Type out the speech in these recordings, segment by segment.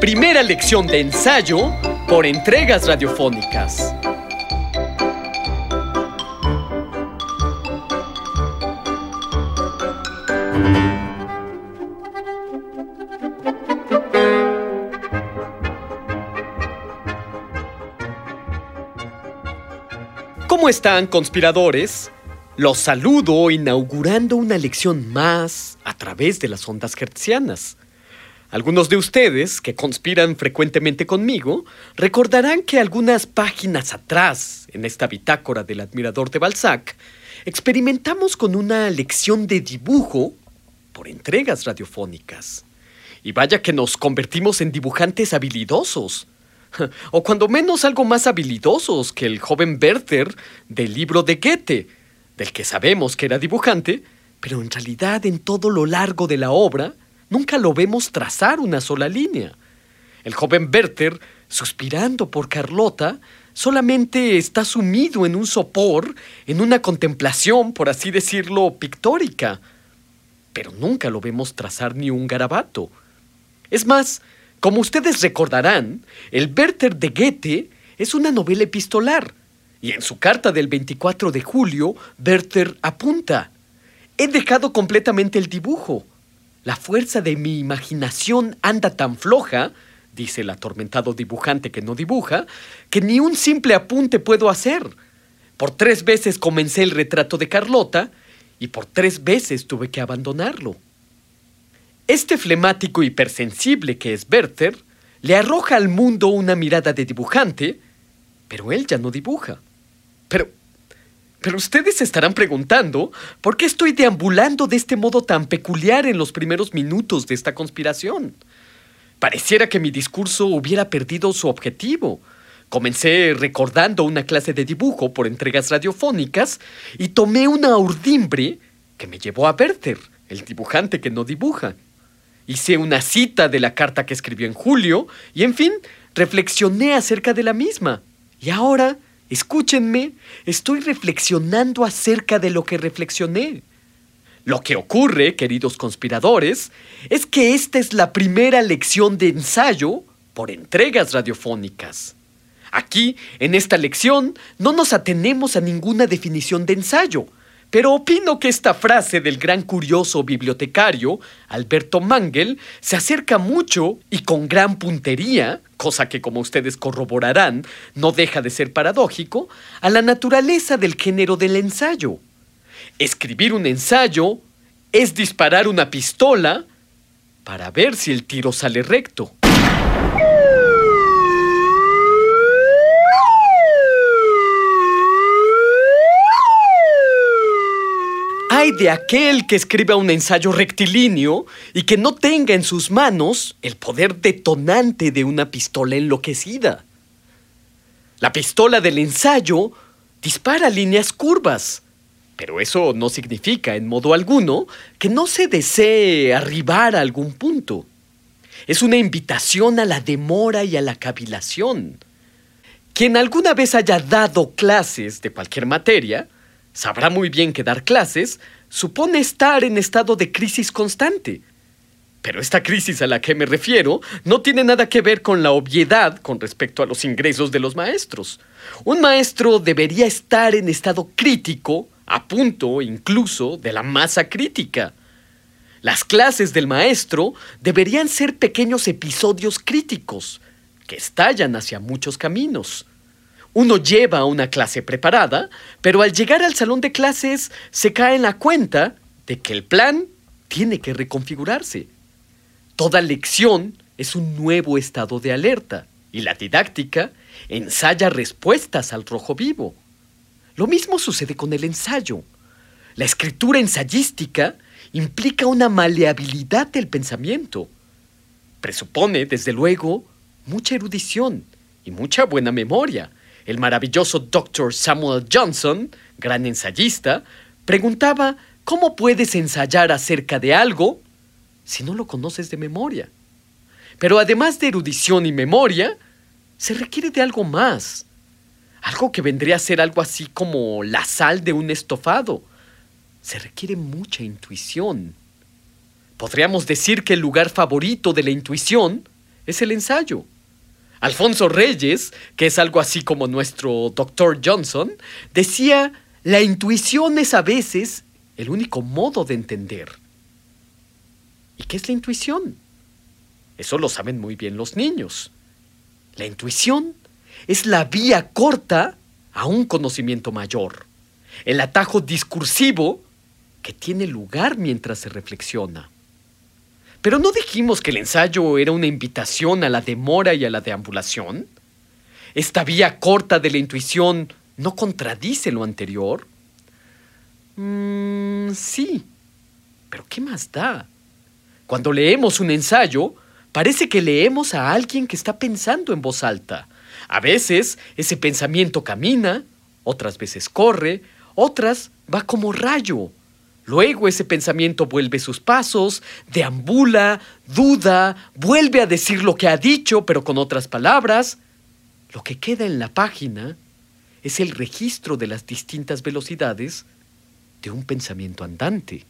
Primera lección de ensayo por entregas radiofónicas. ¿Cómo están, conspiradores? Los saludo inaugurando una lección más a través de las ondas hertzianas. Algunos de ustedes, que conspiran frecuentemente conmigo, recordarán que algunas páginas atrás, en esta bitácora del admirador de Balzac, experimentamos con una lección de dibujo por entregas radiofónicas. Y vaya que nos convertimos en dibujantes habilidosos. O cuando menos algo más habilidosos que el joven Werther del libro de Goethe, del que sabemos que era dibujante, pero en realidad en todo lo largo de la obra nunca lo vemos trazar una sola línea. El joven Werther, suspirando por Carlota, solamente está sumido en un sopor, en una contemplación, por así decirlo, pictórica. Pero nunca lo vemos trazar ni un garabato. Es más, como ustedes recordarán, el Werther de Goethe es una novela epistolar, y en su carta del 24 de julio, Werther apunta, he dejado completamente el dibujo. La fuerza de mi imaginación anda tan floja, dice el atormentado dibujante que no dibuja, que ni un simple apunte puedo hacer. Por tres veces comencé el retrato de Carlota y por tres veces tuve que abandonarlo. Este flemático hipersensible que es Werther le arroja al mundo una mirada de dibujante, pero él ya no dibuja. Pero, pero ustedes se estarán preguntando por qué estoy deambulando de este modo tan peculiar en los primeros minutos de esta conspiración. Pareciera que mi discurso hubiera perdido su objetivo. Comencé recordando una clase de dibujo por entregas radiofónicas y tomé una urdimbre que me llevó a Werther, el dibujante que no dibuja. Hice una cita de la carta que escribió en julio y, en fin, reflexioné acerca de la misma. Y ahora, escúchenme, estoy reflexionando acerca de lo que reflexioné. Lo que ocurre, queridos conspiradores, es que esta es la primera lección de ensayo por entregas radiofónicas. Aquí, en esta lección, no nos atenemos a ninguna definición de ensayo, pero opino que esta frase del gran curioso bibliotecario, Alberto Mangel, se acerca mucho y con gran puntería, cosa que como ustedes corroborarán no deja de ser paradójico, a la naturaleza del género del ensayo. Escribir un ensayo es disparar una pistola para ver si el tiro sale recto. Hay de aquel que escriba un ensayo rectilíneo y que no tenga en sus manos el poder detonante de una pistola enloquecida. La pistola del ensayo dispara líneas curvas, pero eso no significa en modo alguno que no se desee arribar a algún punto. Es una invitación a la demora y a la cavilación. Quien alguna vez haya dado clases de cualquier materia, sabrá muy bien que dar clases supone estar en estado de crisis constante. Pero esta crisis a la que me refiero no tiene nada que ver con la obviedad con respecto a los ingresos de los maestros. Un maestro debería estar en estado crítico, a punto incluso de la masa crítica. Las clases del maestro deberían ser pequeños episodios críticos que estallan hacia muchos caminos. Uno lleva una clase preparada, pero al llegar al salón de clases se cae en la cuenta de que el plan tiene que reconfigurarse. Toda lección es un nuevo estado de alerta y la didáctica ensaya respuestas al rojo vivo. Lo mismo sucede con el ensayo. la escritura ensayística implica una maleabilidad del pensamiento. Presupone, desde luego, mucha erudición y mucha buena memoria. El maravilloso Dr. Samuel Johnson, gran ensayista, preguntaba cómo puedes ensayar acerca de algo si no lo conoces de memoria. Pero además de erudición y memoria, se requiere de algo más. Algo que vendría a ser algo así como la sal de un estofado. Se requiere mucha intuición. Podríamos decir que el lugar favorito de la intuición es el ensayo. Alfonso Reyes, que es algo así como nuestro Dr. Johnson, decía, la intuición es a veces el único modo de entender. ¿Y qué es la intuición? Eso lo saben muy bien los niños. La intuición es la vía corta a un conocimiento mayor, el atajo discursivo que tiene lugar mientras se reflexiona. Pero no dijimos que el ensayo era una invitación a la demora y a la deambulación. Esta vía corta de la intuición no contradice lo anterior. Mm, sí, pero ¿qué más da? Cuando leemos un ensayo, parece que leemos a alguien que está pensando en voz alta. A veces ese pensamiento camina, otras veces corre, otras va como rayo. Luego ese pensamiento vuelve sus pasos, deambula, duda, vuelve a decir lo que ha dicho, pero con otras palabras. Lo que queda en la página es el registro de las distintas velocidades de un pensamiento andante.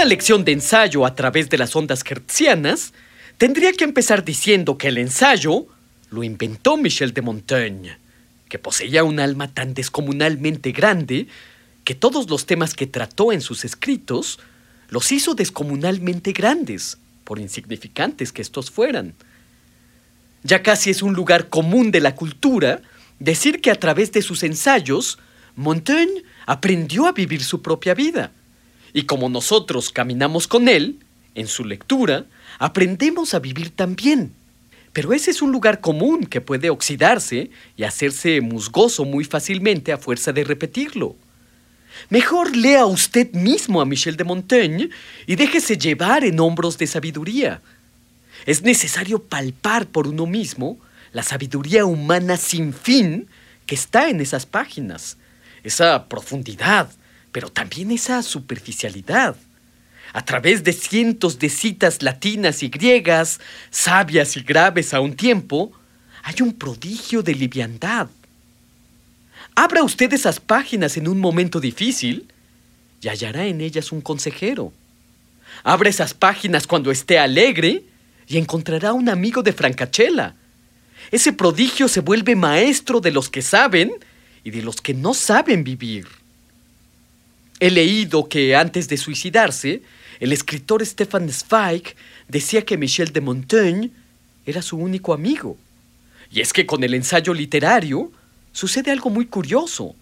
Una lección de ensayo a través de las ondas hertzianas tendría que empezar diciendo que el ensayo lo inventó Michel de Montaigne, que poseía un alma tan descomunalmente grande que todos los temas que trató en sus escritos los hizo descomunalmente grandes, por insignificantes que estos fueran. Ya casi es un lugar común de la cultura decir que a través de sus ensayos, Montaigne aprendió a vivir su propia vida. Y como nosotros caminamos con Él, en su lectura, aprendemos a vivir también. Pero ese es un lugar común que puede oxidarse y hacerse musgoso muy fácilmente a fuerza de repetirlo. Mejor lea usted mismo a Michel de Montaigne y déjese llevar en hombros de sabiduría. Es necesario palpar por uno mismo la sabiduría humana sin fin que está en esas páginas, esa profundidad, pero también esa superficialidad. A través de cientos de citas latinas y griegas, sabias y graves a un tiempo, hay un prodigio de liviandad. Abra usted esas páginas en un momento difícil y hallará en ellas un consejero. Abra esas páginas cuando esté alegre y encontrará un amigo de Francachela. Ese prodigio se vuelve maestro de los que saben y de los que no saben vivir. He leído que antes de suicidarse, el escritor Stefan Zweig decía que Michel de Montaigne era su único amigo. Y es que con el ensayo literario sucede algo muy curioso.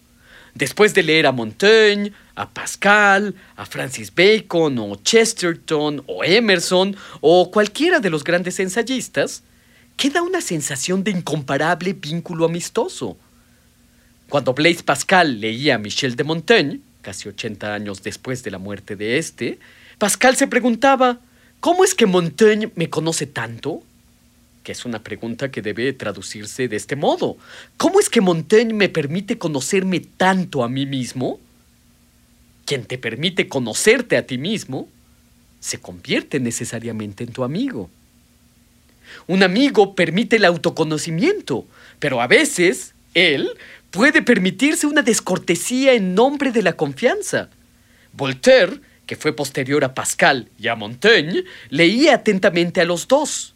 Después de leer a Montaigne, a Pascal, a Francis Bacon o Chesterton o Emerson o cualquiera de los grandes ensayistas, queda una sensación de incomparable vínculo amistoso. Cuando Blaise Pascal leía a Michel de Montaigne, casi 80 años después de la muerte de este, Pascal se preguntaba, ¿cómo es que Montaigne me conoce tanto? Que es una pregunta que debe traducirse de este modo. ¿Cómo es que Montaigne me permite conocerme tanto a mí mismo? Quien te permite conocerte a ti mismo se convierte necesariamente en tu amigo. Un amigo permite el autoconocimiento, pero a veces él puede permitirse una descortesía en nombre de la confianza. Voltaire, que fue posterior a Pascal y a Montaigne, leía atentamente a los dos.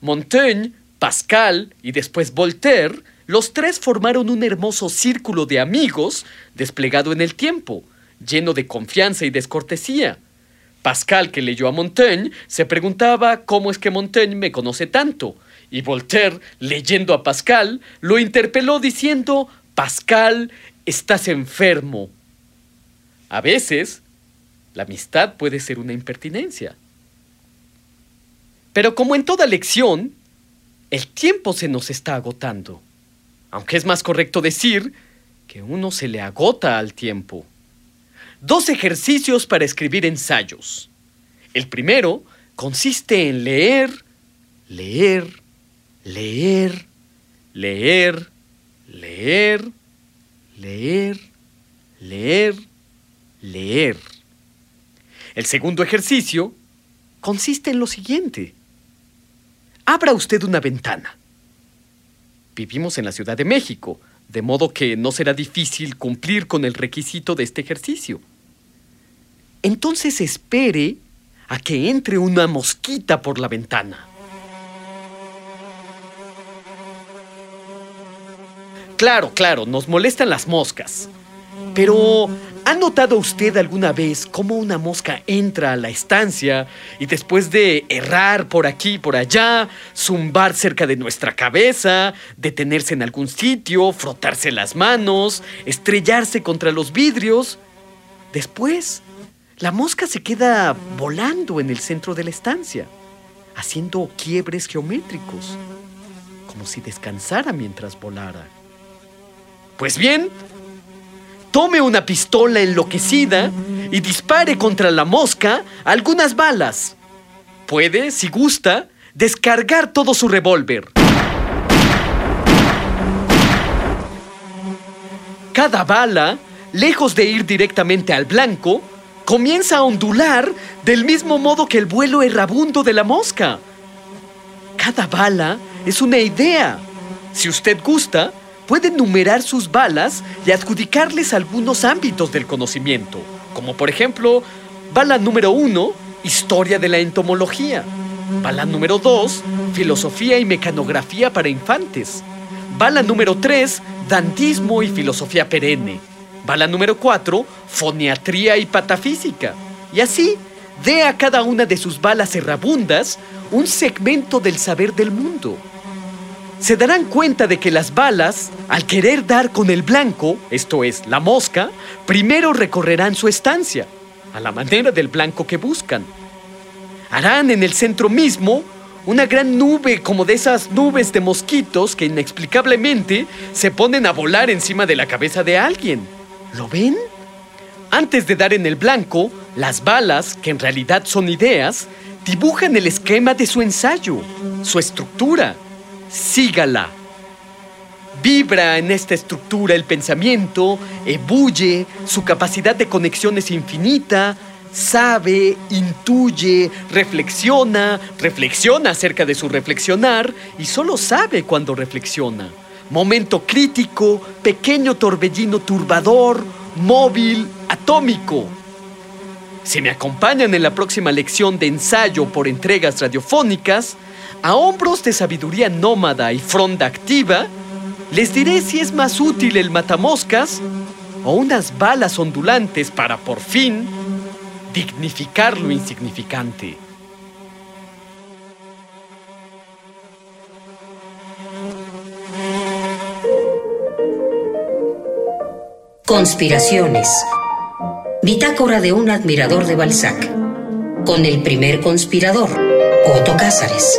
Montaigne, Pascal y después Voltaire los tres formaron un hermoso círculo de amigos desplegado en el tiempo, lleno de confianza y descortesía. Pascal, que leyó a Montaigne, se preguntaba cómo es que Montaigne me conoce tanto, y Voltaire, leyendo a Pascal, lo interpeló diciendo, Pascal, estás enfermo. A veces, la amistad puede ser una impertinencia. Pero como en toda lección, el tiempo se nos está agotando. Aunque es más correcto decir que uno se le agota al tiempo. Dos ejercicios para escribir ensayos. El primero consiste en leer, leer, leer, leer, leer, leer, leer, leer. El segundo ejercicio consiste en lo siguiente. Abra usted una ventana. Vivimos en la Ciudad de México, de modo que no será difícil cumplir con el requisito de este ejercicio. Entonces espere a que entre una mosquita por la ventana. Claro, claro, nos molestan las moscas. Pero, ¿ha notado usted alguna vez cómo una mosca entra a la estancia y después de errar por aquí y por allá, zumbar cerca de nuestra cabeza, detenerse en algún sitio, frotarse las manos, estrellarse contra los vidrios? Después, la mosca se queda volando en el centro de la estancia, haciendo quiebres geométricos, como si descansara mientras volara. Pues bien, tome una pistola enloquecida y dispare contra la mosca algunas balas. Puede, si gusta, descargar todo su revólver. Cada bala, lejos de ir directamente al blanco, comienza a ondular del mismo modo que el vuelo errabundo de la mosca. Cada bala es una idea. Si usted gusta, puede numerar sus balas y adjudicarles algunos ámbitos del conocimiento, como por ejemplo, bala número uno, historia de la entomología. Bala número 2, filosofía y mecanografía para infantes. Bala número 3, dantismo y filosofía perenne. Bala número 4, foniatría y patafísica. Y así, dé a cada una de sus balas errabundas un segmento del saber del mundo se darán cuenta de que las balas, al querer dar con el blanco, esto es, la mosca, primero recorrerán su estancia, a la manera del blanco que buscan. Harán en el centro mismo una gran nube como de esas nubes de mosquitos que inexplicablemente se ponen a volar encima de la cabeza de alguien. ¿Lo ven? Antes de dar en el blanco, las balas, que en realidad son ideas, dibujan el esquema de su ensayo, su estructura, sígala. Vibra en esta estructura el pensamiento, ebulle, su capacidad de conexión es infinita, sabe, intuye, reflexiona, reflexiona acerca de su reflexionar y solo sabe cuando reflexiona. Momento crítico, pequeño torbellino turbador, móvil, atómico. Si me acompañan en la próxima lección de ensayo por entregas radiofónicas, a hombros de sabiduría nómada y fronda activa, les diré si es más útil el matamoscas o unas balas ondulantes para por fin dignificar lo insignificante. Conspiraciones. Bitácora de un admirador de Balzac. Con el primer conspirador, Otto Cázares